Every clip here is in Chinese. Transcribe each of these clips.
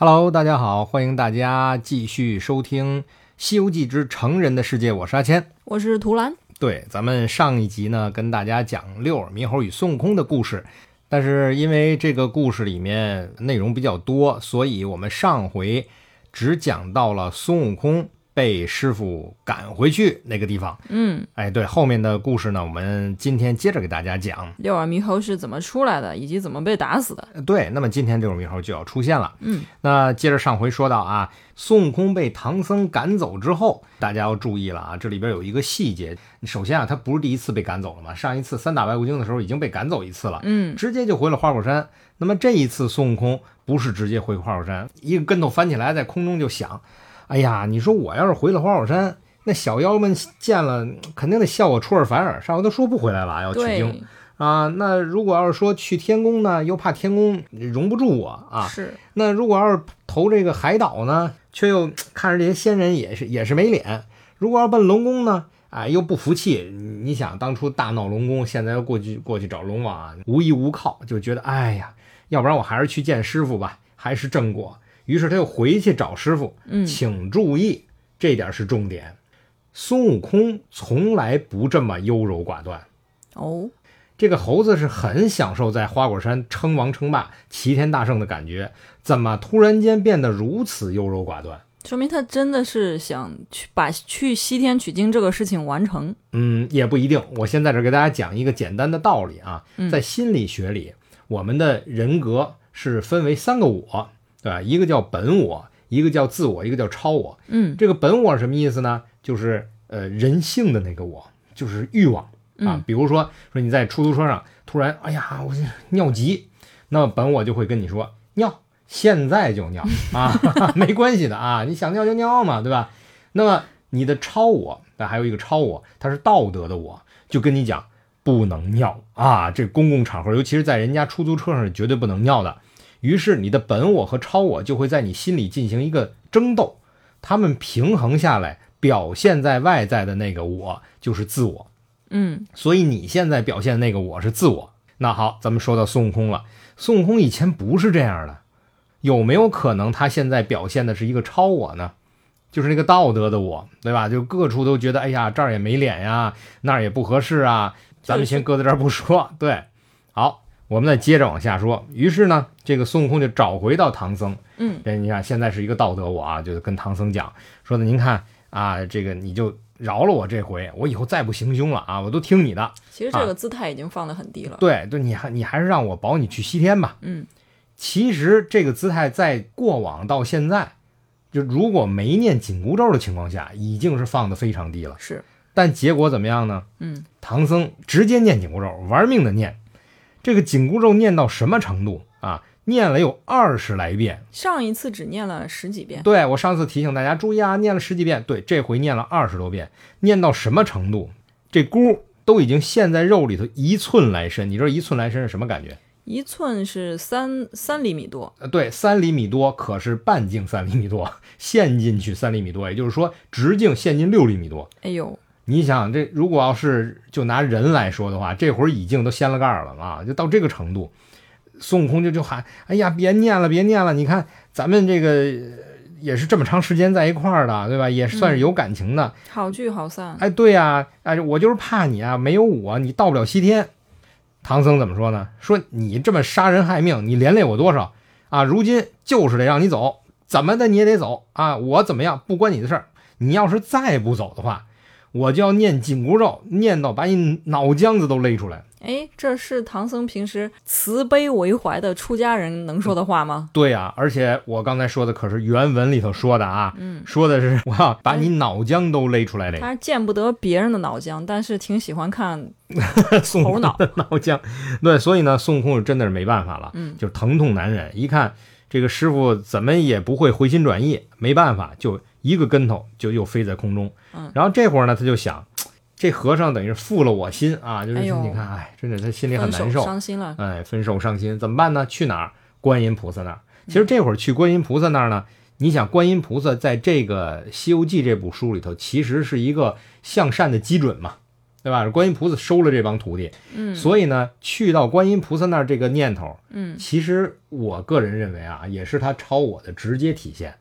Hello，大家好，欢迎大家继续收听《西游记之成人的世界》，我是阿谦，我是图兰。对，咱们上一集呢，跟大家讲六耳猕猴与孙悟空的故事，但是因为这个故事里面内容比较多，所以我们上回只讲到了孙悟空。被师傅赶回去那个地方，嗯，哎，对，后面的故事呢，我们今天接着给大家讲。六耳猕猴是怎么出来的，以及怎么被打死的。对，那么今天六耳猕猴就要出现了，嗯，那接着上回说到啊，孙悟空被唐僧赶走之后，大家要注意了啊，这里边有一个细节，首先啊，他不是第一次被赶走了嘛，上一次三打白骨精的时候已经被赶走一次了，嗯，直接就回了花果山。那么这一次孙悟空不是直接回花果山，一个跟头翻起来，在空中就想。哎呀，你说我要是回了花果山，那小妖们见了肯定得笑我出尔反尔，上回都说不回来了，要取经啊。那如果要是说去天宫呢，又怕天宫容不住我啊。是。那如果要是投这个海岛呢，却又看着这些仙人也是也是没脸。如果要奔龙宫呢，哎，又不服气。你想当初大闹龙宫，现在又过去过去找龙王，无依无靠，就觉得哎呀，要不然我还是去见师傅吧，还是正果。于是他又回去找师傅，请注意，这点是重点。孙悟空从来不这么优柔寡断。哦，这个猴子是很享受在花果山称王称霸、齐天大圣的感觉，怎么突然间变得如此优柔寡断？说明他真的是想去把去西天取经这个事情完成。嗯，也不一定。我先在这给大家讲一个简单的道理啊，在心理学里，我们的人格是分为三个我。对吧？一个叫本我，一个叫自我，一个叫超我。嗯，这个本我什么意思呢？就是呃人性的那个我，就是欲望啊。比如说说你在出租车上突然哎呀我尿急，那么本我就会跟你说尿，现在就尿 啊，没关系的啊，你想尿就尿嘛，对吧？那么你的超我，那还有一个超我，它是道德的我，就跟你讲不能尿啊，这公共场合，尤其是在人家出租车上是绝对不能尿的。于是你的本我和超我就会在你心里进行一个争斗，他们平衡下来，表现在外在的那个我就是自我，嗯，所以你现在表现的那个我是自我。那好，咱们说到孙悟空了，孙悟空以前不是这样的，有没有可能他现在表现的是一个超我呢？就是那个道德的我，对吧？就各处都觉得，哎呀，这儿也没脸呀，那儿也不合适啊，咱们先搁在这儿不说。对，好。我们再接着往下说，于是呢，这个孙悟空就找回到唐僧。嗯，这你看，现在是一个道德我啊，就跟唐僧讲说的，您看啊，这个你就饶了我这回，我以后再不行凶了啊，我都听你的。其实这个姿态已经放得很低了。对对，你还你还是让我保你去西天吧。嗯，其实这个姿态在过往到现在，就如果没念紧箍咒的情况下，已经是放得非常低了。是，但结果怎么样呢？嗯，唐僧直接念紧箍咒，玩命的念。这个紧箍咒念到什么程度啊？念了有二十来遍，上一次只念了十几遍。对我上次提醒大家注意啊，念了十几遍。对，这回念了二十多遍，念到什么程度？这箍都已经陷在肉里头一寸来深。你知道一寸来深是什么感觉？一寸是三三厘米多。呃，对，三厘米多，可是半径三厘米多，陷进去三厘米多，也就是说直径陷进六厘米多。哎呦！你想这如果要是就拿人来说的话，这会儿已经都掀了盖儿了啊，就到这个程度，孙悟空就就喊：“哎呀，别念了，别念了！你看咱们这个也是这么长时间在一块儿的，对吧？也算是有感情的，好聚好散。哎，对呀，哎，我就是怕你啊，没有我你到不了西天。唐僧怎么说呢？说你这么杀人害命，你连累我多少啊？如今就是得让你走，怎么的你也得走啊！我怎么样不关你的事儿，你要是再不走的话。”我就要念紧箍咒，念到把你脑浆子都勒出来。哎，这是唐僧平时慈悲为怀的出家人能说的话吗？对呀，而且我刚才说的可是原文里头说的啊，嗯，说的是我要把你脑浆都勒出来嘞。他见不得别人的脑浆，但是挺喜欢看 猴脑脑浆。对，所以呢，孙悟空真的是没办法了，嗯，就疼痛难忍。一看这个师傅怎么也不会回心转意，没办法就。一个跟头就又飞在空中，嗯，然后这会儿呢，他就想，这和尚等于是负了我心啊，就是你看，哎，真的他心里很难受，伤心了，哎，分手伤心，怎么办呢？去哪儿？观音菩萨那儿。其实这会儿去观音菩萨那儿呢，你想，观音菩萨在这个《西游记》这部书里头，其实是一个向善的基准嘛，对吧？观音菩萨收了这帮徒弟，嗯，所以呢，去到观音菩萨那儿这个念头，嗯，其实我个人认为啊，也是他超我的直接体现。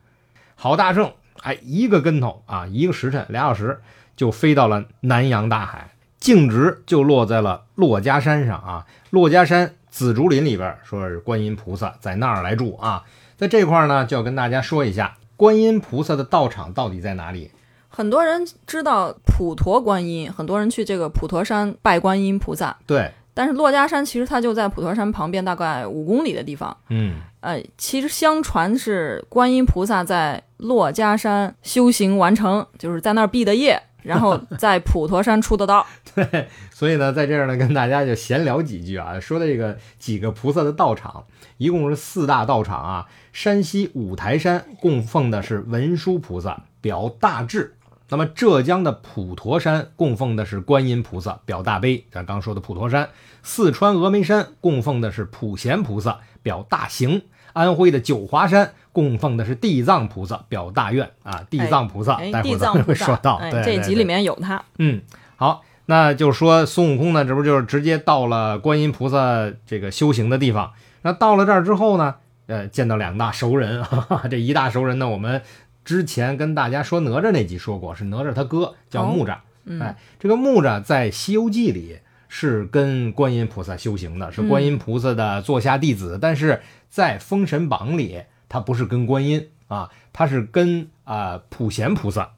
郝大圣，哎，一个跟头啊，一个时辰，俩小时就飞到了南洋大海，径直就落在了珞珈山上啊。珞珈山紫竹林里边，说是观音菩萨在那儿来住啊。在这块儿呢，就要跟大家说一下，观音菩萨的道场到底在哪里？很多人知道普陀观音，很多人去这个普陀山拜观音菩萨。对，但是珞珈山其实它就在普陀山旁边，大概五公里的地方。嗯，呃，其实相传是观音菩萨在珞珈山修行完成，就是在那儿毕的业，然后 在普陀山出的道。对，所以呢，在这儿呢，跟大家就闲聊几句啊，说的这个几个菩萨的道场，一共是四大道场啊。山西五台山供奉的是文殊菩萨，表大智。那么浙江的普陀山供奉的是观音菩萨，表大悲。咱刚说的普陀山，四川峨眉山供奉的是普贤菩萨，表大行。安徽的九华山供奉的是地藏菩萨，表大愿啊。地藏菩萨，哎，待会儿咱地藏菩萨，们会说到。哎，对对对这集里面有他。嗯，好，那就说孙悟空呢，这不就是直接到了观音菩萨这个修行的地方？那到了这儿之后呢，呃，见到两大熟人，哈 哈这一大熟人呢，我们之前跟大家说哪吒那集说过，是哪吒他哥叫哦木吒。嗯哎，这个木吒在《西游记》里是跟观音菩萨修行的，是观音菩萨的座下弟子，但是在《封神榜》里，他不是跟观音啊，他是跟啊、普贤菩萨。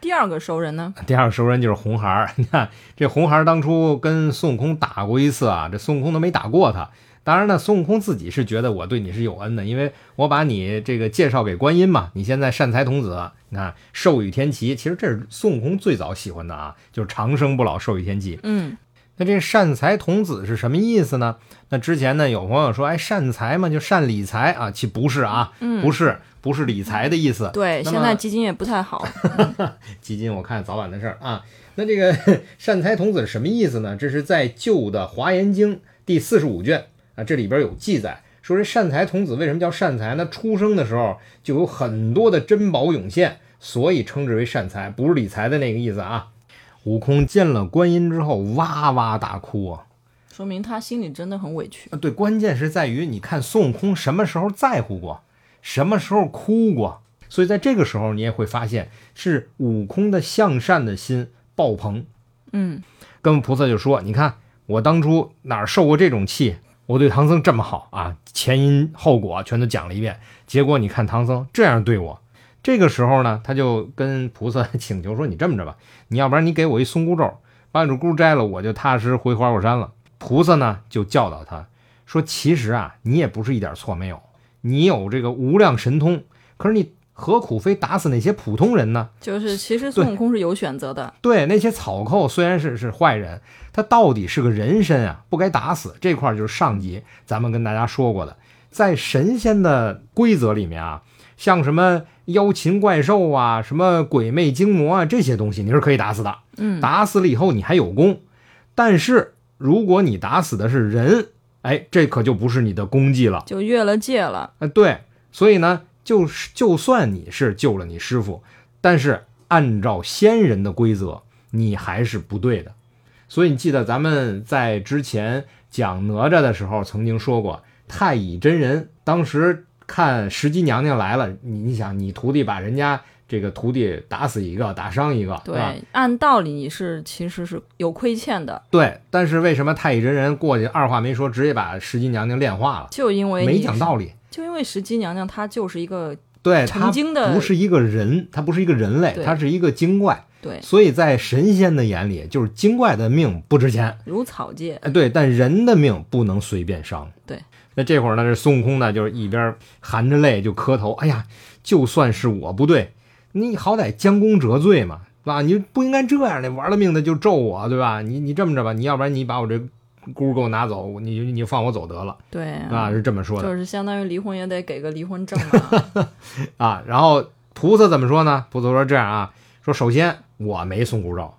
第二个熟人呢？第二个熟人就是红孩儿，你看这红孩儿当初跟孙悟空打过一次啊，这孙悟空都没打过他。当然呢，孙悟空自己是觉得我对你是有恩的，因为我把你这个介绍给观音嘛，你现在善财童子，你看寿与天齐，其实这是孙悟空最早喜欢的啊，就是长生不老，寿与天齐。嗯，那这善财童子是什么意思呢？那之前呢，有朋友说，哎，善财嘛，就善理财啊，其不是啊，不是，不是理财的意思。对，现在基金也不太好。基金我看早晚的事儿啊。那这个 善财童子是什么意思呢？这是在旧的《华严经》第四十五卷啊，这里边有记载，说这善财童子为什么叫善财呢？出生的时候就有很多的珍宝涌现，所以称之为善财，不是理财的那个意思啊。悟空见了观音之后，哇哇大哭啊！说明他心里真的很委屈。啊，对，关键是在于你看孙悟空什么时候在乎过，什么时候哭过，所以在这个时候你也会发现是悟空的向善的心爆棚。嗯，跟菩萨就说：“你看我当初哪受过这种气？我对唐僧这么好啊，前因后果全都讲了一遍。结果你看唐僧这样对我。这个时候呢，他就跟菩萨请求说：‘你这么着吧，你要不然你给我一松箍咒，把你这箍摘了，我就踏实回花果山了。’菩萨呢就教导他说：‘其实啊，你也不是一点错没有，你有这个无量神通，可是你何苦非打死那些普通人呢？’就是其实孙悟空是有选择的。对那些草寇虽然是是坏人，他到底是个人身啊，不该打死。这块就是上集咱们跟大家说过的，在神仙的规则里面啊，像什么妖禽怪兽啊、什么鬼魅精魔啊这些东西，你是可以打死的。嗯，打死了以后你还有功，但是如果你打死的是人，哎，这可就不是你的功绩了。就越了界了。啊，对，所以呢，就是就算你是救了你师傅，但是按照先人的规则，你还是不对的。所以你记得咱们在之前讲哪吒的时候曾经说过，太乙真人当时看石矶娘娘来了，你你想，你徒弟把人家这个徒弟打死一个，打伤一个，对，按道理你是其实是有亏欠的，对，但是为什么太乙真人过去二话没说，直接把石矶娘娘炼化了？就因为没讲道理。就因为石矶娘娘她就是一个对，他曾经的不是一个人，她不是一个人类，对他是一个精怪，对所以在神仙的眼里，就是精怪的命不值钱，如草芥。哎，对，但人的命不能随便伤。对，那这会儿呢，这孙悟空呢，就是一边含着泪就磕头，哎呀，就算是我不对，你好歹将功折罪嘛，对吧？你不应该这样的，玩了命的就咒我，对吧？你你这么着吧，你要不然你把我这箍给我拿走，你你就放我走得了对啊，是这么说的。就是相当于离婚也得给个离婚证嘛。啊，然后菩萨怎么说呢？菩萨说这样啊，说首先我没送箍咒，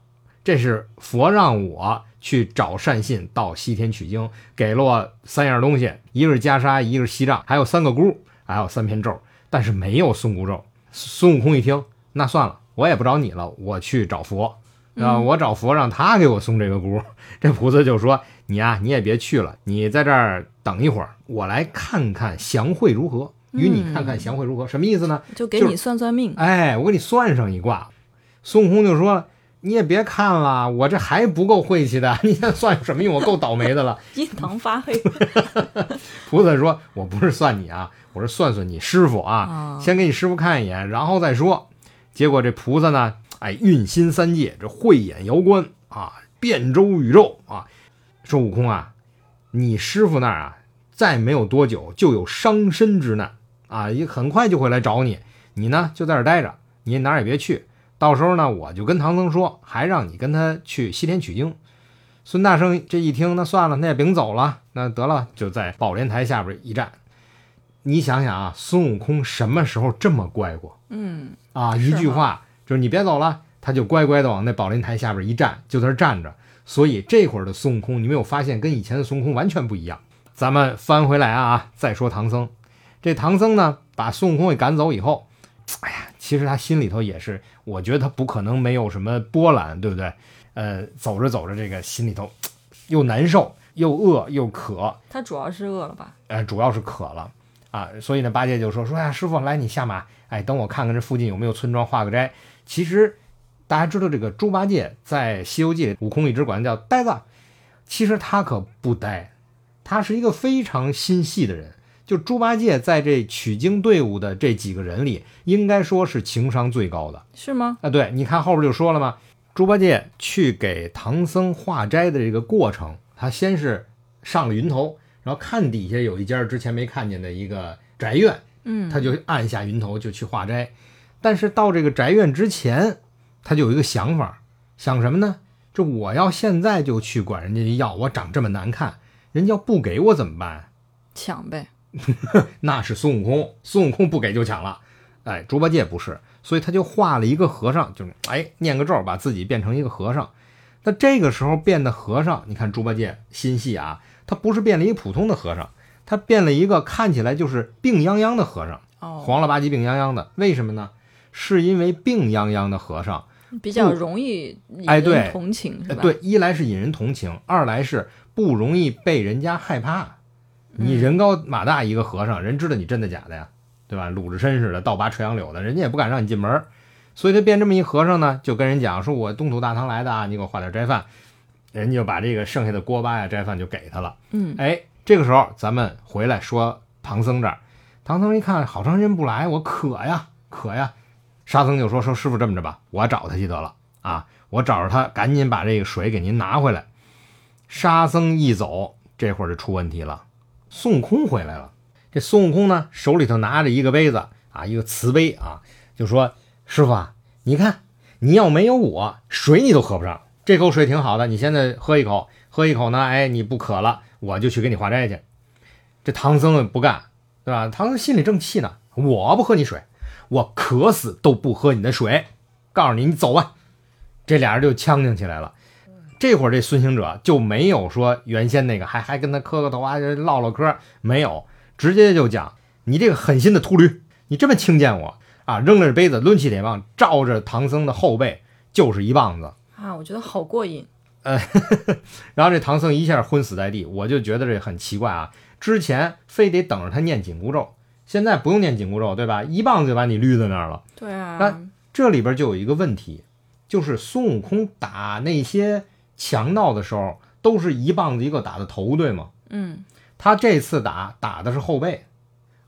这是佛让我去找善信到西天取经，给了我三样东西，一个是袈裟，一个是锡杖，还有三个箍，还有三篇咒，但是没有送箍咒。孙悟空一听，那算了，我也不找你了，我去找佛。啊，我找佛让他给我送这个箍。这菩萨就说：“你呀，你也别去了，你在这儿等一会儿，我来看看祥会如何，与你看看祥会如何。什么意思呢？就给你算算命。哎，我给你算上一卦。”孙悟空就说。你也别看了，我这还不够晦气的，你现在算有什么用？我够倒霉的了，印堂发黑。菩萨说：“我不是算你啊，我是算算你师傅啊，先给你师傅看一眼，然后再说。”结果这菩萨呢，哎，运心三界，这慧眼遥观啊，遍周宇宙啊，说悟空啊，你师傅那儿啊，再没有多久就有伤身之难啊，也很快就会来找你，你呢就在这待着，你哪儿也别去。到时候呢，我就跟唐僧说，还让你跟他去西天取经。孙大圣这一听，那算了，那也甭走了，那得了，就在宝莲台下边一站。你想想啊，孙悟空什么时候这么乖过？嗯，啊，一句话就是你别走了，他就乖乖的往那宝莲台下边一站，就在那站着。所以这会儿的孙悟空，你没有发现跟以前的孙悟空完全不一样？咱们翻回来啊，再说唐僧。这唐僧呢，把孙悟空给赶走以后，哎呀。其实他心里头也是，我觉得他不可能没有什么波澜，对不对？呃，走着走着，这个心里头又难受，又饿又渴。他主要是饿了吧？呃，主要是渴了啊。所以呢，八戒就说说呀，师傅，来你下马，哎，等我看看这附近有没有村庄，化个斋。其实大家知道这个猪八戒在《西游记》里，悟空一直管他叫呆子，其实他可不呆，他是一个非常心细的人。就猪八戒在这取经队伍的这几个人里，应该说是情商最高的，是吗？啊，对，你看后边就说了嘛，猪八戒去给唐僧化斋的这个过程，他先是上了云头，然后看底下有一家之前没看见的一个宅院，嗯，他就按下云头就去化斋，但是到这个宅院之前，他就有一个想法，想什么呢？这我要现在就去管人家要，我长这么难看，人家不给我怎么办？抢呗。那是孙悟空，孙悟空不给就抢了，哎，猪八戒不是，所以他就画了一个和尚，就是哎念个咒，把自己变成一个和尚。那这个时候变的和尚，你看猪八戒心细啊，他不是变了一个普通的和尚，他变了一个看起来就是病殃殃的和尚，黄了吧唧病殃殃的。为什么呢？是因为病殃殃的和尚比较容易引人同情，是吧？对，一来是引人同情，二来是不容易被人家害怕。你人高马大一个和尚，人知道你真的假的呀，对吧？鲁智深似的，倒拔垂杨柳的，人家也不敢让你进门所以他变这么一和尚呢，就跟人讲说：“我东土大唐来的啊，你给我画点斋饭。”人家就把这个剩下的锅巴呀、斋饭就给他了。嗯，哎，这个时候咱们回来说唐僧这儿，唐僧一看好长时间不来，我渴呀，渴呀。沙僧就说：“说师傅这么着吧，我找他去得了啊，我找着他，赶紧把这个水给您拿回来。”沙僧一走，这会儿就出问题了。孙悟空回来了，这孙悟空呢，手里头拿着一个杯子啊，一个瓷杯啊，就说：“师傅啊，你看，你要没有我，水你都喝不上。这口水挺好的，你现在喝一口，喝一口呢，哎，你不渴了，我就去给你化斋去。”这唐僧不干，对吧？唐僧心里正气呢，我不喝你水，我渴死都不喝你的水。告诉你，你走吧。这俩人就呛呛起来了。这会儿这孙行者就没有说原先那个还还跟他磕个头啊唠唠嗑，没有，直接就讲你这个狠心的秃驴，你这么轻贱我啊！扔了杯子，抡起铁棒，照着唐僧的后背就是一棒子啊！我觉得好过瘾。呃，然后这唐僧一下昏死在地，我就觉得这很奇怪啊！之前非得等着他念紧箍咒，现在不用念紧箍咒，对吧？一棒子就把你捋在那儿了。对啊。那这里边就有一个问题，就是孙悟空打那些。强盗的时候都是一棒子一个打的头，对吗？嗯，他这次打打的是后背，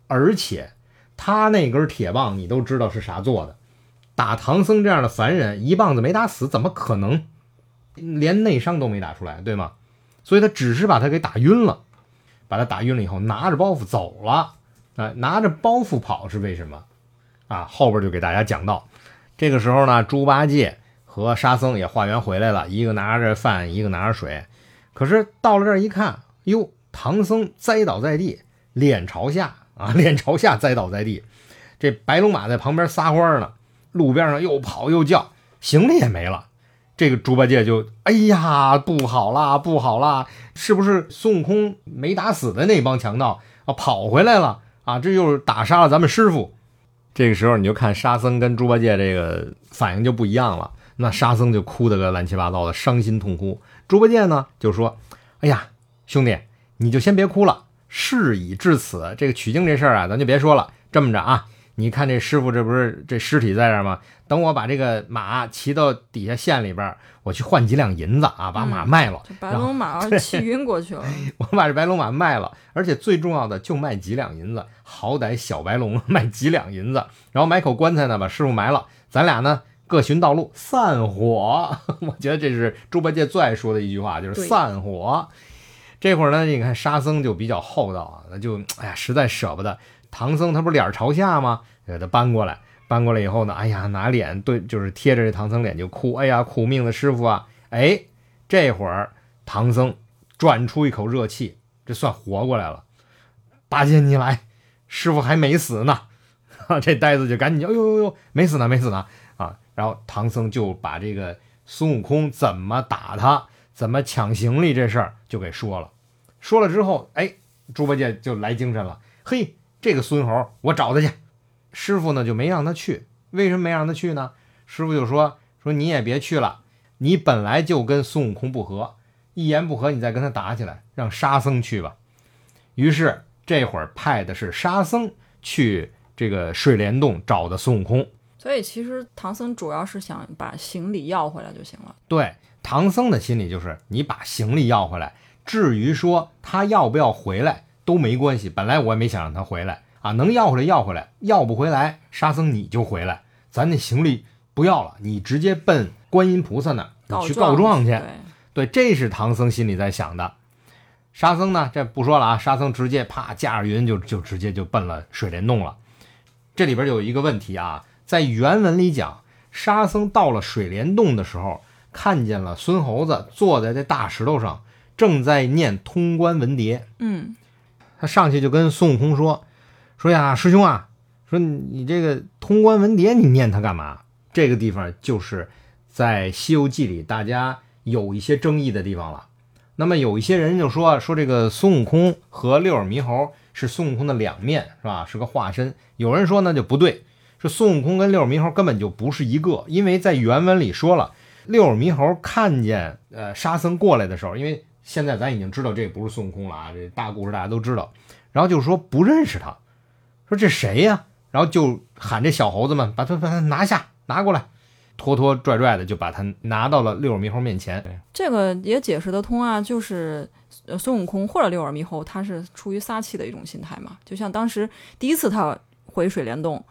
而且他那根铁棒你都知道是啥做的，打唐僧这样的凡人一棒子没打死，怎么可能连内伤都没打出来，对吗？所以他只是把他给打晕了，把他打晕了以后拿着包袱走了，啊，拿着包袱跑是为什么？啊，后边就给大家讲到，这个时候呢，猪八戒。和沙僧也化缘回来了，一个拿着饭，一个拿着水。可是到了这儿一看，哟，唐僧栽倒在地，脸朝下啊，脸朝下栽倒在地。这白龙马在旁边撒欢呢，路边上又跑又叫，行李也没了。这个猪八戒就，哎呀，不好啦，不好啦，是不是孙悟空没打死的那帮强盗啊跑回来了啊？这又是打杀了咱们师傅。这个时候你就看沙僧跟猪八戒这个反应就不一样了。那沙僧就哭得个乱七八糟的，伤心痛哭。猪八戒呢就说：“哎呀，兄弟，你就先别哭了。事已至此，这个取经这事儿啊，咱就别说了。这么着啊，你看这师傅这不是这尸体在这儿吗？等我把这个马骑到底下县里边，我去换几两银子啊，把马卖了。这白龙马 气晕过去了。我把这白龙马卖了，而且最重要的就卖几两银子，好歹小白龙 卖几两银子，然后买口棺材呢，把师傅埋了，咱俩呢各寻道路，散伙。我觉得这是猪八戒最爱说的一句话，就是散伙。这会儿呢，你看沙僧就比较厚道啊，那就哎呀，实在舍不得。唐僧他不是脸朝下吗？给他搬过来，搬过来以后呢，哎呀，拿脸对，就是贴着这唐僧脸就哭，哎呀，苦命的师傅啊！哎，这会儿唐僧转出一口热气，这算活过来了。八戒你来，师傅还没死呢。这呆子就赶紧就，哎呦呦呦，没死呢，没死呢啊！然后唐僧就把这个孙悟空怎么打他、怎么抢行李这事儿就给说了。说了之后，哎，猪八戒就来精神了。嘿，这个孙猴，我找他去。师傅呢就没让他去，为什么没让他去呢？师傅就说说你也别去了，你本来就跟孙悟空不和，一言不合你再跟他打起来，让沙僧去吧。于是这会儿派的是沙僧去这个水帘洞找的孙悟空。所以其实唐僧主要是想把行李要回来就行了。对，唐僧的心里就是你把行李要回来，至于说他要不要回来都没关系。本来我也没想让他回来啊，能要回来要回来，要不回来，沙僧你就回来，咱那行李不要了，你直接奔观音菩萨那儿你去告状去。对，对，这是唐僧心里在想的。沙僧呢，这不说了啊，沙僧直接啪驾着云就就直接就奔了水帘洞了。这里边有一个问题啊，在原文里讲，沙僧到了水帘洞的时候，看见了孙猴子坐在这大石头上，正在念通关文牒。嗯，他上去就跟孙悟空说：“说呀，师兄啊，说你你这个通关文牒，你念它干嘛？”这个地方就是在《西游记》里大家有一些争议的地方了。那么有一些人就说说这个孙悟空和六耳猕猴是孙悟空的两面，是吧？是个化身。有人说那就不对，说孙悟空跟六耳猕猴根本就不是一个，因为在原文里说了，六耳猕猴看见呃沙僧过来的时候，因为现在咱已经知道这不是孙悟空了啊，这大故事大家都知道。然后就是说不认识他，说这谁呀？然后就喊这小猴子们把他把他拿下拿过来，拖拖拽拽的就把他拿到了六耳猕猴面前。这个也解释得通啊，就是呃孙悟空或者六耳猕猴，他是出于撒气的一种心态嘛。就像当时第一次他回水帘洞，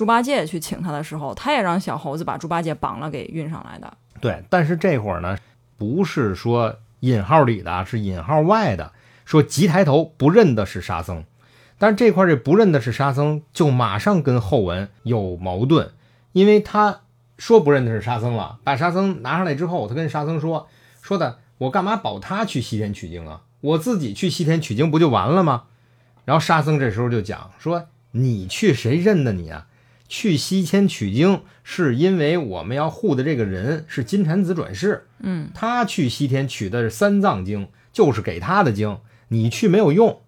猪八戒去请他的时候，他也让小猴子把猪八戒绑了给运上来的。对，但是这会儿呢，不是说引号里的，是引号外的，说急抬头不认的是沙僧。但是这块这不认的是沙僧，就马上跟后文有矛盾，因为他说不认的是沙僧了，把沙僧拿上来之后，他跟沙僧说说的，我干嘛保他去西天取经啊？我自己去西天取经不就完了吗？然后沙僧这时候就讲说，你去谁认得你啊？去西天取经是因为我们要护的这个人是金蝉子转世，嗯，他去西天取的是三藏经，就是给他的经，你去没有用。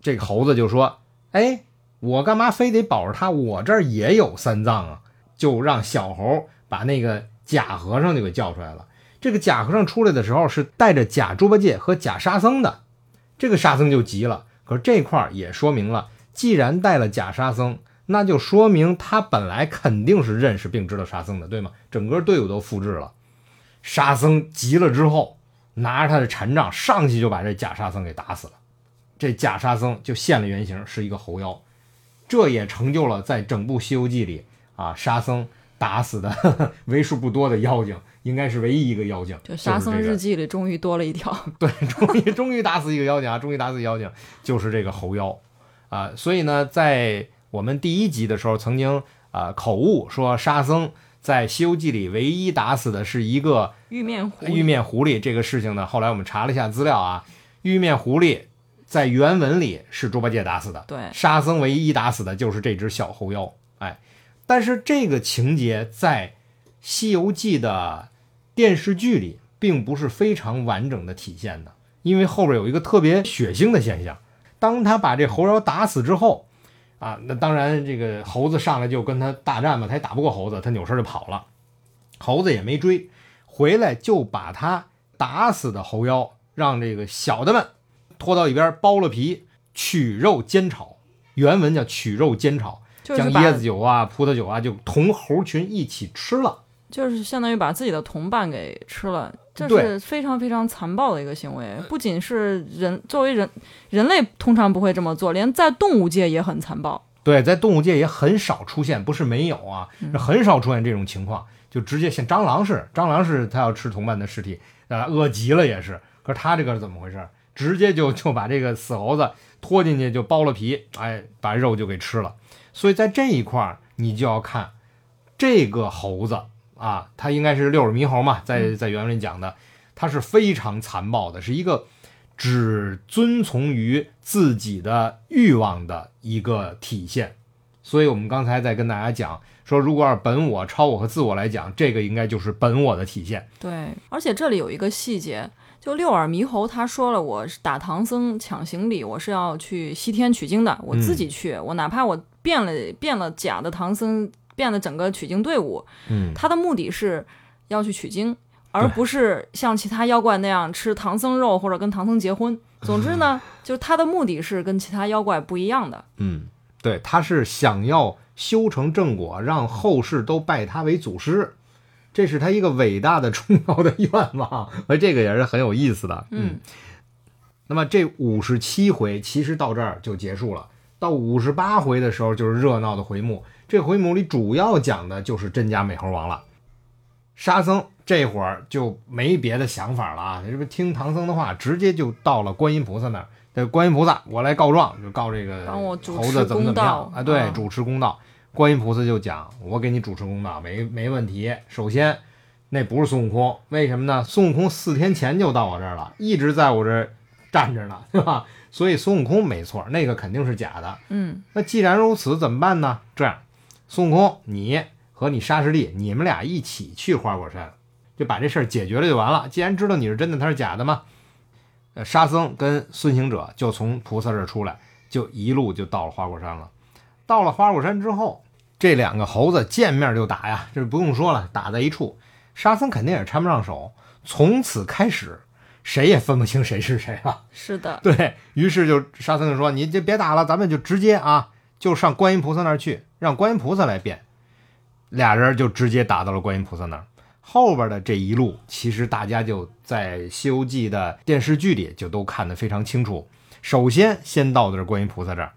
这个猴子就说：“哎，我干嘛非得保着他？我这儿也有三藏啊！”就让小猴把那个假和尚就给叫出来了。这个假和尚出来的时候是带着假猪八戒和假沙僧的，这个沙僧就急了。可是这块儿也说明了，既然带了假沙僧，那就说明他本来肯定是认识并知道沙僧的，对吗？整个队伍都复制了。沙僧急了之后，拿着他的禅杖上去就把这假沙僧给打死了。这假沙僧就现了原形，是一个猴妖。这也成就了在整部《西游记》里啊，沙僧打死的呵 呵为数不多的妖精，应该是唯一一个妖精。就沙僧日记里终于多了一条。对，终于终于打死一个妖精啊！终于打死妖精，就是这个猴妖啊。所以呢，在我们第一集的时候，曾经啊口误说沙僧在《西游记》里唯一打死的是一个玉面狐，玉面狐狸。这个事情呢，后来我们查了一下资料啊，玉面狐狸在原文里是猪八戒打死的，对，沙僧唯一打死的就是这只小猴妖。哎，但是这个情节在《西游记》的电视剧里并不是非常完整的体现的，因为后边有一个特别血腥的现象。当他把这猴妖打死之后，啊，那当然这个猴子上来就跟他大战嘛，他也打不过猴子，他扭身就跑了。猴子也没追，回来就把他打死的猴妖让这个小的们拖到一边剥了皮，取肉煎炒。原文叫取肉煎炒，将椰子酒啊、葡萄酒啊就同猴群一起吃了。就是相当于把自己的同伴给吃了，这是非常非常残暴的一个行为。不仅是人，作为人人类通常不会这么做，连在动物界也很残暴。对，在动物界也很少出现，不是没有啊，是很少出现这种情况，就直接像蟑螂是，蟑螂是它要吃同伴的尸体，啊，饿极了也是。可是它这个是怎么回事？直接就就把这个死猴子拖进去，就剥了皮，哎，把肉就给吃了。所以在这一块儿，你就要看这个猴子啊，他应该是六耳猕猴嘛，在在原文里讲的，他是非常残暴的，是一个只遵从于自己的欲望的一个体现。所以我们刚才在跟大家讲说，如果按本我、超我和自我来讲，这个应该就是本我的体现。对，而且这里有一个细节，就六耳猕猴他说了，我是打唐僧抢行李，我是要去西天取经的，我自己去，我哪怕我变了变了假的唐僧，变了整个取经队伍，嗯，他的目的是要去取经，而不是像其他妖怪那样吃唐僧肉或者跟唐僧结婚。总之呢，就是他的目的是跟其他妖怪不一样的。嗯，对，他是想要修成正果，让后世都拜他为祖师，这是他一个伟大的、重要的愿望。而这个也是很有意思的。嗯，那么这五十七回其实到这儿就结束了，到五十八回的时候就是热闹的回目。这回目里主要讲的就是真假美猴王了。沙僧这会儿就没别的想法了啊，这不听唐僧的话，直接就到了观音菩萨那儿。这观音菩萨，我来告状，就告这个猴子怎么怎么样啊？对，嗯主持公道。观音菩萨就讲，我给你主持公道，没没问题。首先，那不是孙悟空，为什么呢？孙悟空四天前就到我这儿了，一直在我这儿站着呢，对吧？所以孙悟空没错，那个肯定是假的。嗯，那既然如此，怎么办呢？这样，孙悟空，你和你沙师弟，你们俩一起去花果山，就把这事儿解决了就完了。既然知道你是真的，他是假的嘛，呃，沙僧跟孙行者就从菩萨这儿出来，就一路就到了花果山了。到了花果山之后，这两个猴子见面就打呀，这不用说了，打在一处，沙僧肯定也掺不上手。从此开始，谁也分不清谁是谁了。是的，对于是就沙僧就说：“你就别打了，咱们就直接啊，就上观音菩萨那儿去，让观音菩萨来变。”俩人就直接打到了观音菩萨那儿。后边的这一路，其实大家就在《西游记》的电视剧里就都看得非常清楚。首先，先到的是观音菩萨这儿，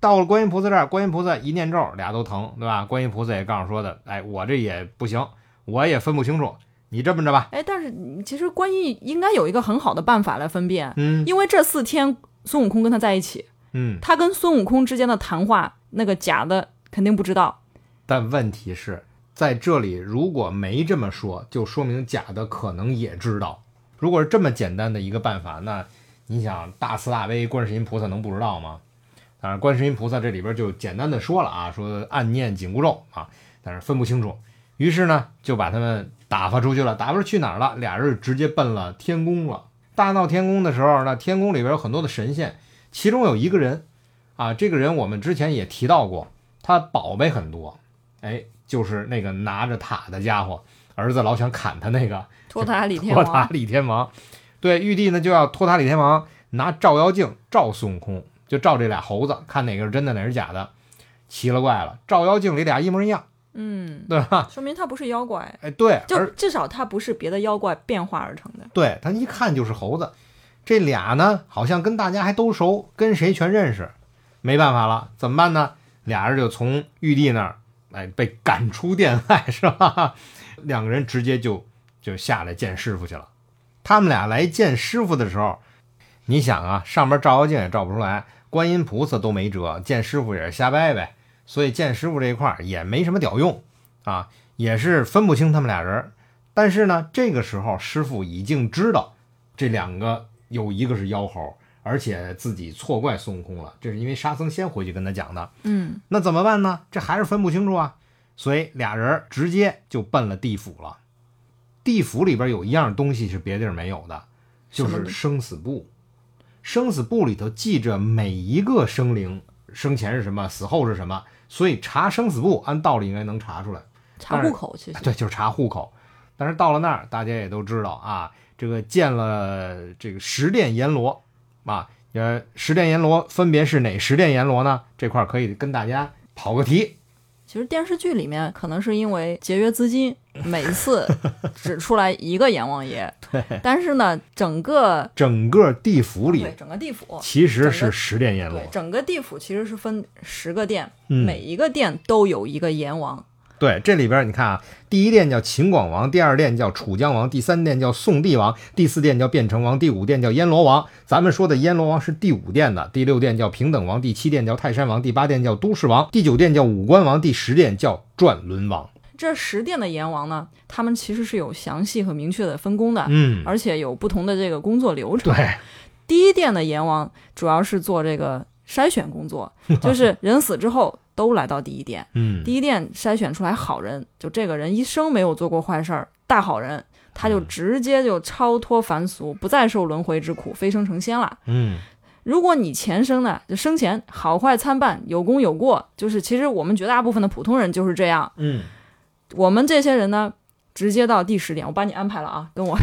到了观音菩萨这儿，观音菩萨一念咒，俩都疼，对吧？观音菩萨也告诉说的：“哎，我这也不行，我也分不清楚，你这么着吧，哎，但是其实观音应该有一个很好的办法来分辨，嗯因为这四天孙悟空跟他在一起，嗯。”他跟孙悟空之间的谈话，那个假的肯定不知道。但问题是在这里，如果没这么说，就说明假的可能也知道。如果是这么简单的一个办法，那你想大慈大悲观世音菩萨能不知道吗？当然，观世音菩萨这里边就简单的说了啊，说暗念紧箍咒啊，但是分不清楚。于是呢，就把他们打发出去了。打发出去哪儿了？俩人直接奔了天宫了。大闹天宫的时候，那天宫里边有很多的神仙，其中有一个人啊，这个人我们之前也提到过，他宝贝很多。哎，就是那个拿着塔的家伙，儿子老想砍他那个托塔李天托塔王，李天王。对，玉帝呢就要托塔李天王拿照妖镜照孙悟空，就照这俩猴子，看哪个是真的，哪个是假的。奇了怪了，照妖镜里俩一模一样，嗯，对吧？说明他不是妖怪，哎，对，就而至少他不是别的妖怪变化而成的。对他一看就是猴子。这俩呢，好像跟大家还都熟，跟谁全认识。没办法了，怎么办呢？俩人就从玉帝那儿，哎，被赶出殿外，是吧？两个人直接就就下来见师傅去了。他们俩来见师傅的时候，你想啊，上边照妖镜也照不出来，观音菩萨都没辙，见师傅也是瞎掰呗。所以见师傅这一块也没什么屌用啊，也是分不清他们俩人。但是呢，这个时候师傅已经知道这两个有一个是妖猴，而且自己错怪孙悟空了，这是因为沙僧先回去跟他讲的。嗯，那怎么办呢？这还是分不清楚啊，所以俩人直接就奔了地府了。地府里边有一样东西是别地儿没有的，就是生死簿。生死簿里头记着每一个生灵生前是什么，死后是什么，所以查生死簿按道理应该能查出来。查户口其实对，就是查户口。但是到了那儿，大家也都知道啊，这个建了这个十殿阎罗啊，呃，十殿阎罗分别是哪十殿阎罗呢？这块儿可以跟大家跑个题。其实电视剧里面可能是因为节约资金，每次只出来一个阎王爷。对。但是呢，整个整个地府里，对整个地府其实是十殿阎罗。对，整个地府其实是分十个殿，嗯每一个殿都有一个阎王。对，这里边你看啊，第一殿叫秦广王，第二殿叫楚江王，第三殿叫宋帝王，第四殿叫汴城王，第五殿叫阎罗王。咱们说的阎罗王是第五殿的，第六殿叫平等王，第七殿叫泰山王，第八殿叫都市王，第九殿叫武官王，第十殿叫转轮王。这十殿的阎王呢，他们其实是有详细和明确的分工的，嗯，而且有不同的这个工作流程。对，第一殿的阎王主要是做这个筛选工作，就是人死之后都来到第一殿。嗯，第一殿筛选出来好人，就这个人一生没有做过坏事儿，大好人，他就直接就超脱凡俗，不再受轮回之苦，飞升成仙了。嗯，如果你前生呢，就生前好坏参半，有功有过，就是其实我们绝大部分的普通人就是这样。嗯，我们这些人呢，直接到第十殿，我把你安排了啊，跟我，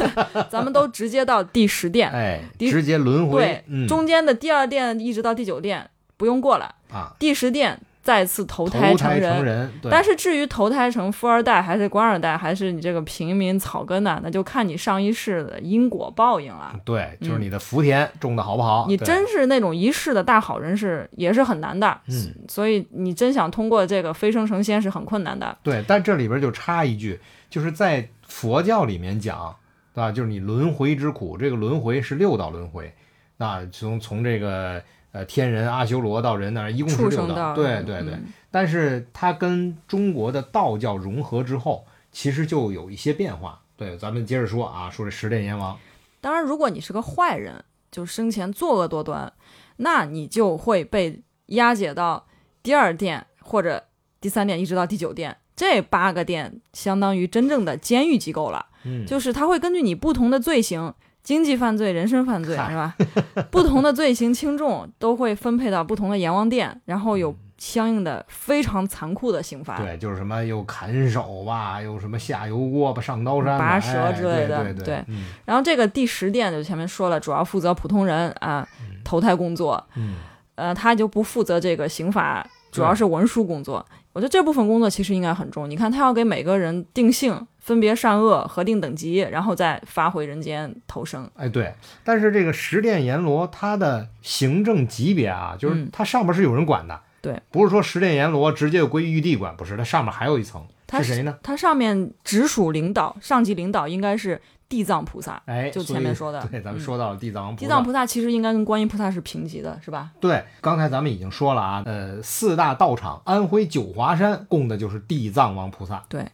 咱们都直接到第十殿。哎，直接轮回对，，嗯，中间的第二殿一直到第九殿不用过来，啊，第十殿再次投投胎。成人，但是至于投胎成富二代，还是官二代，还是你这个平民草根呢，那就看你上一世的因果报应了。对，就是你的福田种的好不好？你真是那种一世的大好人是也是很难的，嗯，所以你真想通过这个飞升成仙是很困难的。对，但这里边就插一句，就是在佛教里面讲，对吧？就是你轮回之苦，这个轮回是六道轮回，那从从这个呃天人阿修罗到人那儿一共是六道，对对对。嗯但是它跟中国的道教融合之后，其实就有一些变化。对，咱们接着说啊，说这十殿阎王，当然，如果你是个坏人，就生前作恶多端，那你就会被押解到第二殿或者第三殿，一直到第九殿。这八个殿相当于真正的监狱机构了，嗯，就是它会根据你不同的罪行，经济犯罪、人身犯罪是吧？不同的罪行轻重都会分配到不同的阎王殿，然后有相应的非常残酷的刑罚。对，就是什么又砍手吧，又什么下油锅吧，上刀山，拔舌哎之类的对对对嗯。然后这个第十殿就前面说了，主要负责普通人啊投胎工作，嗯，呃，他就不负责这个刑法，主要是文书工作。我觉得这部分工作其实应该很重。你看，他要给每个人定性，分别善恶，核定等级，然后再发回人间投生。哎，对，但是这个十殿阎罗他的行政级别啊，就是嗯它上面是有人管的，对，不是说十殿阎罗直接就归玉帝管，不是，他上面还有一层，他是谁呢？他上面直属领导、上级领导应该是地藏菩萨。哎，就前面说的对，咱们嗯说到了地藏王菩萨，地藏菩萨其实应该跟观音菩萨是平级的，是吧？对，刚才咱们已经说了啊，呃，四大道场，安徽九华山供的就是地藏王菩萨，对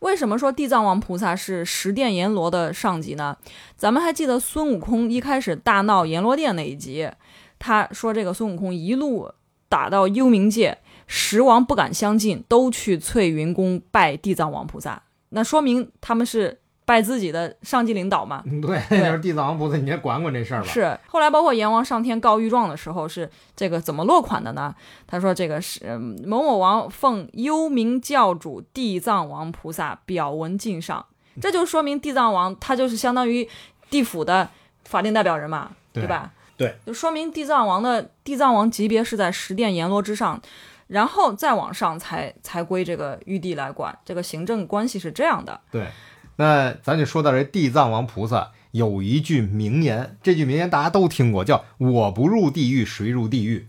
为什么说地藏王菩萨是十殿阎罗的上级呢？咱们还记得孙悟空一开始大闹阎罗殿那一集，他说这个孙悟空一路打到幽冥界，十王不敢相近，都去翠云宫拜地藏王菩萨，那说明他们是拜自己的上级领导嘛。嗯对，那就是地藏王菩萨，你也管管这事儿吧。是，后来包括阎王上天告御状的时候，是这个怎么落款的呢？他说这个是嗯某某王奉幽冥教主地藏王菩萨表文敬上，这就说明地藏王他就是相当于地府的法定代表人嘛，对吧？对，就说明地藏王的地藏王级别是在十殿阎罗之上，然后再往上才才归这个玉帝来管，这个行政关系是这样的。对，那咱就说到这地藏王菩萨有一句名言，这句名言大家都听过，叫“我不入地狱，谁入地狱”。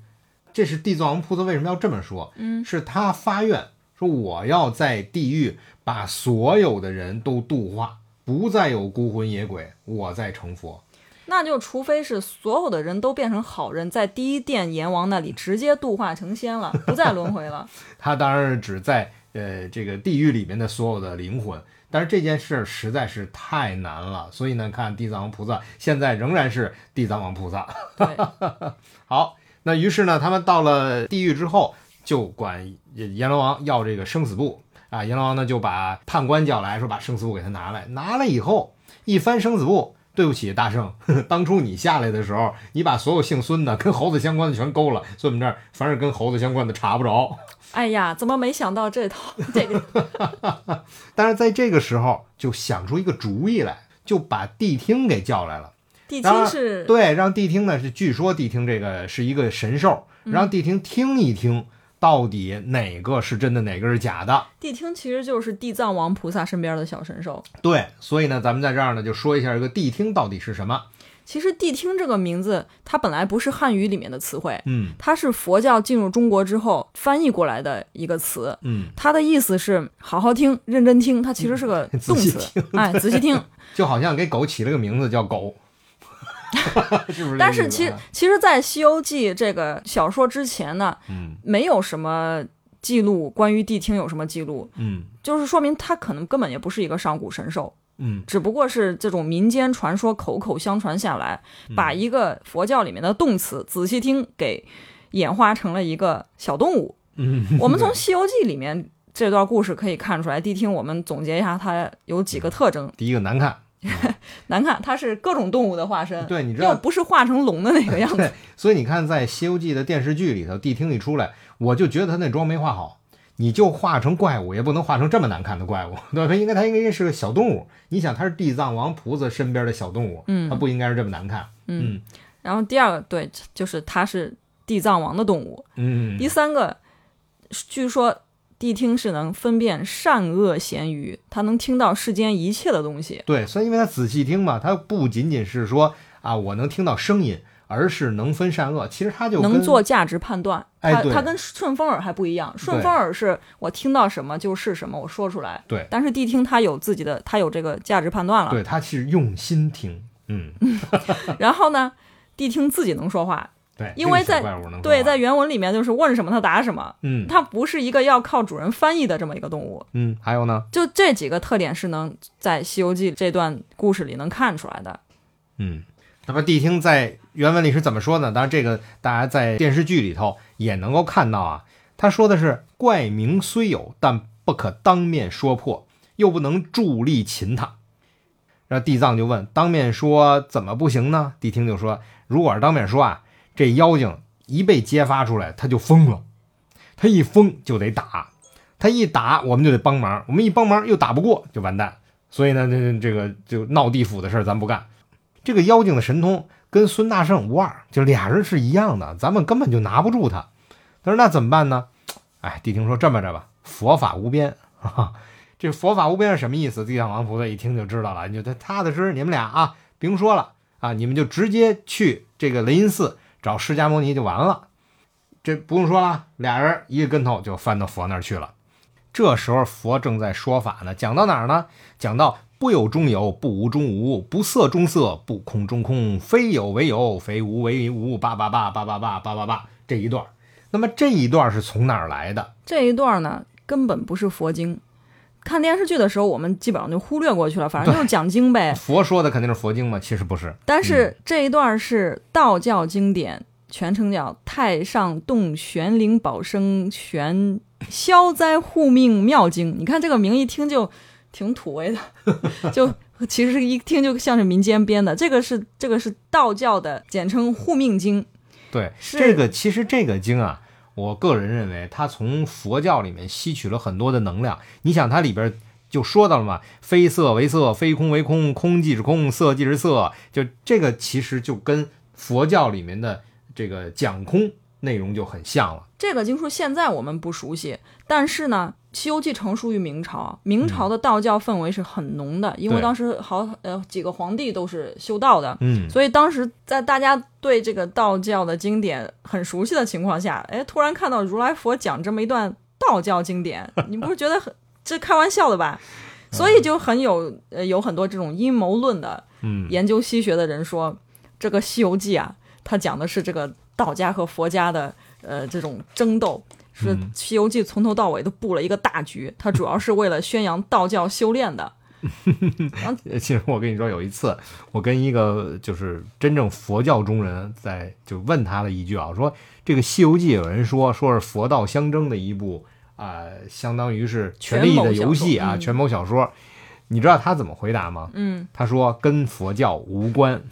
这是地藏王菩萨为什么要这么说？嗯，是他发愿说我要在地狱把所有的人都度化，不再有孤魂野鬼，我再成佛。那就除非是所有的人都变成好人，在第一殿阎王那里直接度化成仙了，不再轮回了。他当然是指在呃这个地狱里面的所有的灵魂，但是这件事儿实在是太难了，所以呢，看地藏王菩萨现在仍然是地藏王菩萨。对，好，那于是呢，他们到了地狱之后，就管阎罗王要这个生死簿啊。阎罗王呢就把判官叫来说，把生死簿给他拿来。拿来以后，一翻生死簿，对不起，大圣，当初你下来的时候，你把所有姓孙的跟猴子相关的全勾了，所以我们这儿凡是跟猴子相关的查不着。哎呀，怎么没想到这套 这个？但是在这个时候，就想出一个主意来，就把谛听给叫来了。谛听是对，让谛听呢是，据说谛听这个是一个神兽，嗯让谛听听一听，到底哪个是真的，哪个是假的。谛听，其实就是地藏王菩萨身边的小神兽。对，所以呢，咱们在这儿呢就说一下这个谛听到底是什么。其实谛听这个名字，它本来不是汉语里面的词汇，嗯它是佛教进入中国之后翻译过来的一个词。嗯，它的意思是好好听、认真听，它其实是个动词，哎，仔细听。就好像给狗起了个名字叫狗？但是其实，其实，在《西游记》这个小说之前呢，嗯没有什么记录关于谛听有什么记录，嗯就是说明它可能根本也不是一个上古神兽，嗯只不过是这种民间传说口口相传下来，嗯把一个佛教里面的动词“仔细听”给演化成了一个小动物。嗯，我们从《西游记》里面这段故事可以看出来，谛听我们总结一下，它有几个特征。第一个难看，难看，它是各种动物的化身，对，你知道，又不是化成龙的那个样子。对，所以你看，在《西游记》的电视剧里头，谛听一出来，我就觉得他那妆没化好。你就画成怪物，也不能画成这么难看的怪物，对吧？它应该，它应该是个小动物。你想，它是地藏王菩萨身边的小动物，嗯它不应该是这么难看。嗯然后第二个，对，就是它是地藏王的动物。嗯，第三个，据说谛听是能分辨善恶咸愚，它能听到世间一切的东西。对，所以因为它仔细听嘛，它不仅仅是说啊，我能听到声音，而是能分善恶。其实它就能做价值判断，它它跟顺风耳还不一样。顺风耳是我听到什么就是什么，我说出来。对但是谛听它有自己的，它有这个价值判断了。对，它是用心听。嗯，然后呢，谛听自己能说话，对，因为在对，在原文里面就是问什么他答什么，嗯它不是一个要靠主人翻译的这么一个动物。嗯，还有呢，就这几个特点是能在《西游记》这段故事里能看出来的。嗯，那么谛听在原文里是怎么说呢？当然，这个大家在电视剧里头也能够看到啊。他说的是“怪名虽有，但不可当面说破，又不能助力擒他。”然后地藏就问：“当面说怎么不行呢？”谛听就说：“如果是当面说啊，这妖精一被揭发出来，他就疯了，他一疯就得打，他一打我们就得帮忙，我们一帮忙又打不过，就完蛋。所以呢，这这个就闹地府的事儿咱不干。这个妖精的神通跟孙大圣无二，就俩人是一样的，咱们根本就拿不住他。他说那怎么办呢？哎，谛听说这么着吧，佛法无边。哈哈，这佛法无边是什么意思？地藏王菩萨一听就知道了，你就他踏踏实实，你们俩啊，甭说了啊，你们就直接去这个雷音寺找释迦牟尼就完了。这不用说了，俩人一个跟头就翻到佛那儿去了。这时候佛正在说法呢，讲到哪儿呢？讲到不有中有，不无中无，不色中色，不空中空，非有为有，非无为无，叭叭叭叭叭叭叭叭叭这一段。那么这一段是从哪儿来的？这一段呢，根本不是佛经。看电视剧的时候，我们基本上就忽略过去了，反正就是讲经呗。佛说的肯定是佛经嘛？其实不是。但是这一段是道教经典，全称叫《太上洞玄灵宝生玄消灾护命妙经》。你看这个名一听就挺土味的，就其实一听就像是民间编的。这个是这个是道教的简称护命经。对，是这个其实这个经啊，我个人认为它从佛教里面吸取了很多的能量。你想，它里边就说到了嘛，非色为色，非空为空，空即是空，色即是色。就这个其实就跟佛教里面的这个讲空内容就很像了。这个经书现在我们不熟悉，但是呢，《西游记》成书于明朝，明朝的道教氛围是很浓的，因为当时好呃几个皇帝都是修道的，嗯，所以当时在大家对这个道教的经典很熟悉的情况下，哎，突然看到如来佛讲这么一段道教经典，你不是觉得很这开玩笑的吧？所以就很有呃有很多这种阴谋论的嗯，研究西学的人说，这个《西游记》啊，它讲的是这个道家和佛家的呃这种争斗，是《嗯西游记》从头到尾都布了一个大局，它主要是为了宣扬道教修炼的。其实我跟你说，有一次我跟一个就是真正佛教中人在就问他了一句啊，我说这个《西游记》有人说说是佛道相争的一部啊、相当于是权力的游戏啊，权谋小说嗯权谋小说。你知道他怎么回答吗？嗯，他说跟佛教无关，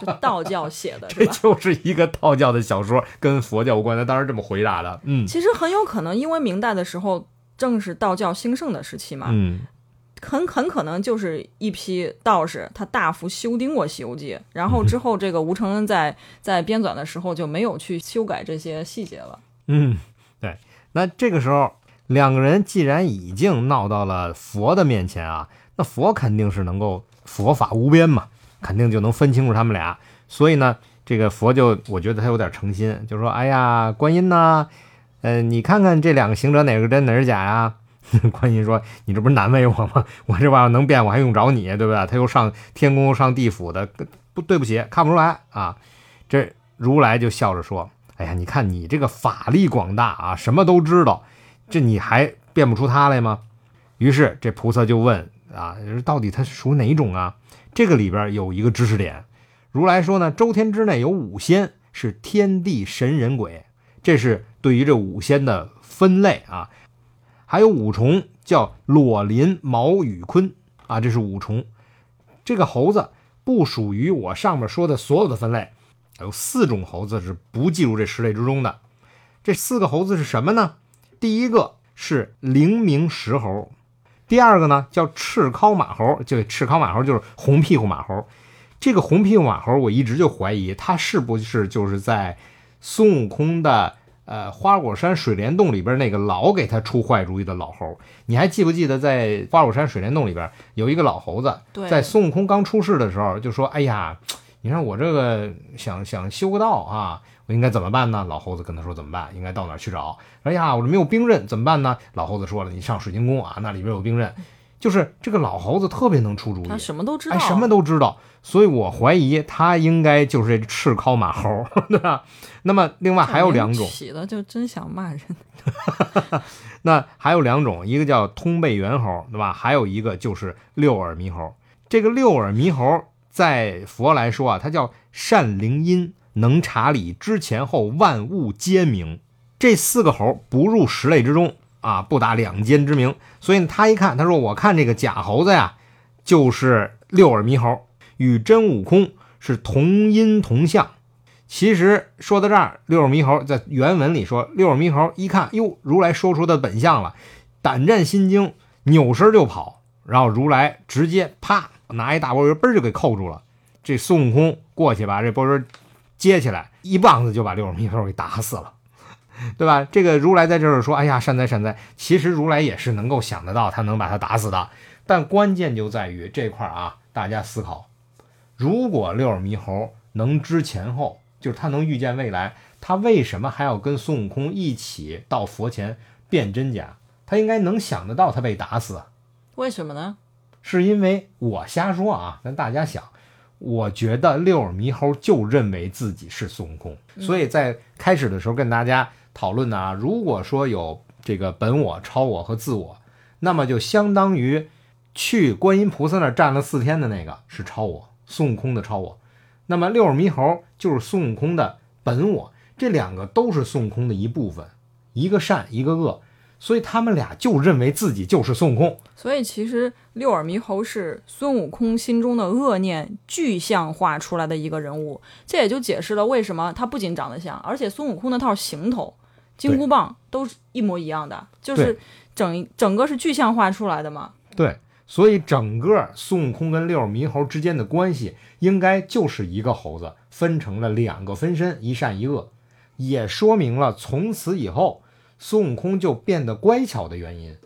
就道教写的这？就是一个道教的小说，跟佛教无关。他当时这么回答的。嗯其实很有可能，因为明代的时候正是道教兴盛的时期嘛，嗯，很很可能就是一批道士他大幅修订过《西游记》，然后之后这个吴承恩在在编纂的时候就没有去修改这些细节了。嗯，对。那这个时候，两个人既然已经闹到了佛的面前啊，那佛肯定是能够佛法无边嘛，肯定就能分清楚他们俩。所以呢，这个佛就我觉得他有点诚心，就说：“哎呀，观音呐，呃，你看看这两个行者哪个真哪是假呀？” 观音说：“你这不是难为我吗？我这玩意儿能变，我还用着你，对不对？他又上天宫上地府的，不对不起，看不出来啊。”这如来就笑着说：“哎呀，你看你这个法力广大啊，什么都知道，这你还变不出他来吗？”于是这菩萨就问啊，到底他属哪种啊？这个里边有一个知识点，如来说呢，周天之内有五仙，是天地神人鬼，这是对于这五仙的分类啊。还有五重叫裸林毛羽鲲啊，这是五重。这个猴子不属于我上面说的所有的分类，有四种猴子是不计入这十类之中的。这四个猴子是什么呢？第一个是灵明石猴，第二个呢叫赤尻马猴，就赤尻马猴就是红屁股马猴。这个红屁股马猴，我一直就怀疑它是不是就是在孙悟空的呃花果山水帘洞里边那个老给他出坏主意的老猴。你还记不记得在花果山水帘洞里边有一个老猴子，在孙悟空刚出世的时候就说：“哎呀，你看我这个想想修个道啊，我应该怎么办呢？”老猴子跟他说：“怎么办？应该到哪儿去找？”哎呀，我这没有兵刃，怎么办呢？老猴子说了：“你上水晶宫啊，那里边有兵刃。”就是这个老猴子特别能出主意，他什么都知道，哎，什么都知道，所以我怀疑他应该就是这赤尻马猴，对吧？那么另外还有两种，起的就真想骂人。那还有两种，一个叫通背猿猴，对吧？还有一个就是六耳猕猴。这个六耳猕猴在佛来说啊，它叫善灵音，能察理，知前后，万物皆明。这四个猴不入十类之中啊，不打两间之名。所以他一看，他说：“我看这个假猴子呀，就是六耳猕猴，与真悟空是同音同相。”其实说到这儿，六耳猕猴在原文里说，六耳猕猴一看，哟，如来说出的本相了，胆战心惊，扭身就跑。然后如来直接啪拿一大波人，嘣就给扣住了。这孙悟空过去把这波人接起来，一棒子就把六耳猕猴给打死了，对吧？这个如来在这儿说：“哎呀，善哉善哉。”其实如来也是能够想得到，他能把他打死的。但关键就在于这块儿啊，大家思考：如果六耳猕猴能知前后，就是他能预见未来，他为什么还要跟孙悟空一起到佛前辨真假？他应该能想得到他被打死，为什么呢？是因为我瞎说啊，咱大家想，我觉得六耳猕猴就认为自己是孙悟空，所以在开始的时候跟大家讨论呢、啊，如果说有这个本我、超我和自我，那么就相当于去观音菩萨那儿站了四天的那个是超我，孙悟空的超我。那么六耳猕猴就是孙悟空的本我，这两个都是孙悟空的一部分，一个善，一个恶，所以他们俩就认为自己就是孙悟空。所以其实六耳猕猴是孙悟空心中的恶念具象化出来的一个人物，这也就解释了为什么他不仅长得像，而且孙悟空那套行头、金箍棒都是一模一样的，就是整整个是具象化出来的嘛。对，所以整个孙悟空跟六耳猕猴之间的关系，应该就是一个猴子分成了两个分身，一善一恶，也说明了从此以后孙悟空就变得乖巧的原因，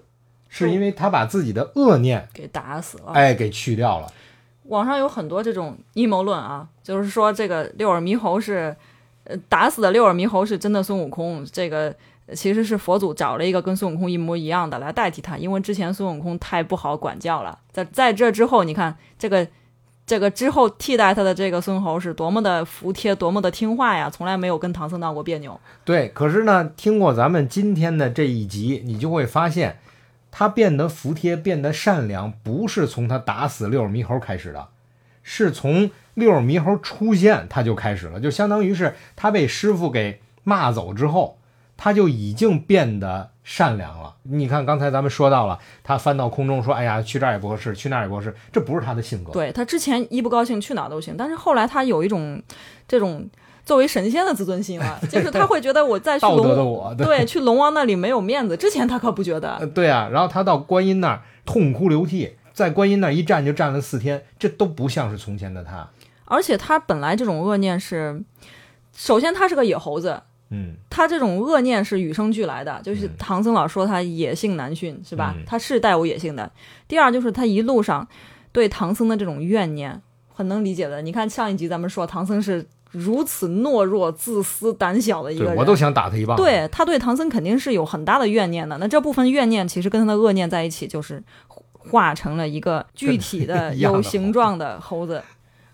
是因为他把自己的恶念给打死了。哎给去掉了。网上有很多这种阴谋论啊，就是说这个六耳猕猴是，呃，打死的六耳猕猴是真的孙悟空，这个呃其实是佛祖找了一个跟孙悟空一模一样的来代替他，因为之前孙悟空太不好管教了。在在这之后，你看这个这个之后替代他的这个孙猴是多么的服帖，多么的听话呀，从来没有跟唐僧闹过别扭。对，可是呢，听过咱们今天的这一集，你就会发现，他变得服帖，变得善良，不是从他打死六耳猕猴开始的，是从六耳猕猴出现他就开始了，就相当于是他被师傅给骂走之后，他就已经变得善良了。你看刚才咱们说到了，他翻到空中说：“哎呀，去这儿也不合适，去那儿也不合适。”这不是他的性格。对他之前一不高兴去哪儿都行，但是后来他有一种这种作为神仙的自尊心了，就是他会觉得我再去龙我，对去龙王那里没有面子。之前他可不觉得，呃对啊，然后他到观音那儿痛哭流涕，在观音那儿一站就站了四天，这都不像是从前的他。而且他本来这种恶念是，首先他是个野猴子，嗯，他这种恶念是与生俱来的，就是嗯唐僧老说他野性难驯，是吧？嗯他是带有野性的。第二就是他一路上对唐僧的这种怨念，很能理解的。你看上一集咱们说唐僧是如此懦弱、自私、胆小的一个人，对我都想打他一棒子。对他对唐僧肯定是有很大的怨念的。那这部分怨念其实跟他的恶念在一起，就是化成了一个具体的有形状的猴子。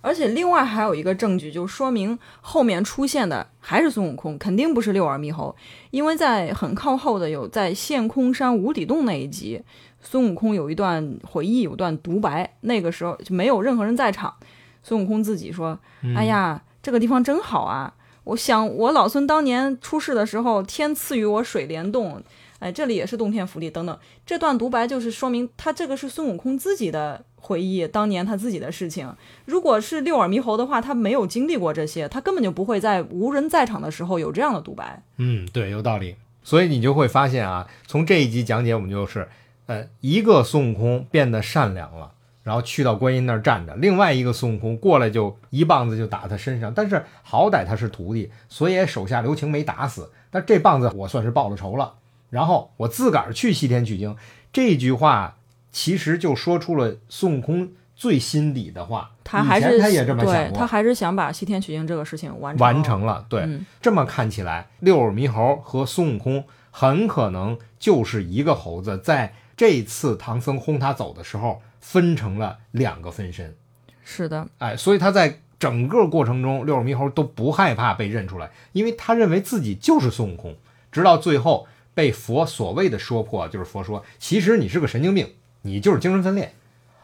而且另外还有一个证据，就说明后面出现的还是孙悟空，肯定不是六耳猕猴，因为在很靠后的有在陷空山无底洞那一集，孙悟空有一段回忆，有段独白，那个时候就没有任何人在场，孙悟空自己说：“嗯哎呀，这个地方真好啊！我想我老孙当年出世的时候，天赐予我水帘洞，哎，这里也是洞天福地等等。这段独白就是说明他这个是孙悟空自己的回忆，当年他自己的事情。如果是六耳猕猴的话，他没有经历过这些，他根本就不会在无人在场的时候有这样的独白。嗯，对，有道理。所以你就会发现啊，从这一集讲解，我们就是，呃，一个孙悟空变得善良了，然后去到观音那儿站着；另外一个孙悟空过来就一棒子就打他身上，但是好歹他是徒弟，所以手下留情没打死。但这棒子我算是报了仇了。然后我自个儿去西天取经，这句话其实就说出了孙悟空最心底的话。他还是他也这么想对过，他还是想把西天取经这个事情完成完成了。对，嗯这么看起来，六耳猕猴和孙悟空很可能就是一个猴子，在这次唐僧轰他走的时候，分成了两个分身。是的，哎，所以他在整个过程中，六耳猕猴都不害怕被认出来，因为他认为自己就是孙悟空。直到最后被佛所谓的说破，就是佛说，其实你是个神经病，你就是精神分裂。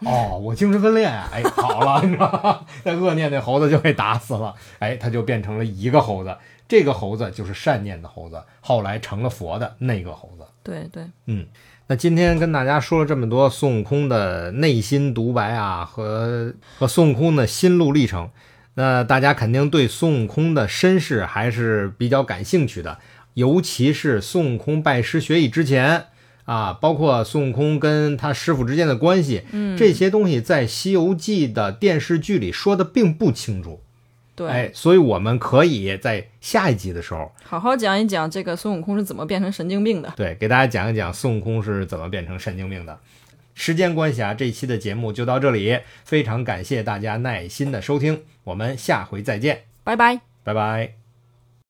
哦，我精神分裂啊！哎，好了，你知道吗？那恶念那猴子就被打死了，哎，他就变成了一个猴子。这个猴子就是善念的猴子，后来成了佛的那个猴子。对对，嗯那今天跟大家说了这么多孙悟空的内心独白啊，和和孙悟空的心路历程，那大家肯定对孙悟空的身世还是比较感兴趣的，尤其是孙悟空拜师学艺之前啊，包括孙悟空跟他师傅之间的关系，嗯，这些东西在《西游记》的电视剧里说的并不清楚。对，哎，所以我们可以在下一集的时候，好好讲一讲这个孙悟空是怎么变成神经病的。对，给大家讲一讲孙悟空是怎么变成神经病的。时间关系啊，这一期的节目就到这里，非常感谢大家耐心的收听，我们下回再见，拜拜。拜拜。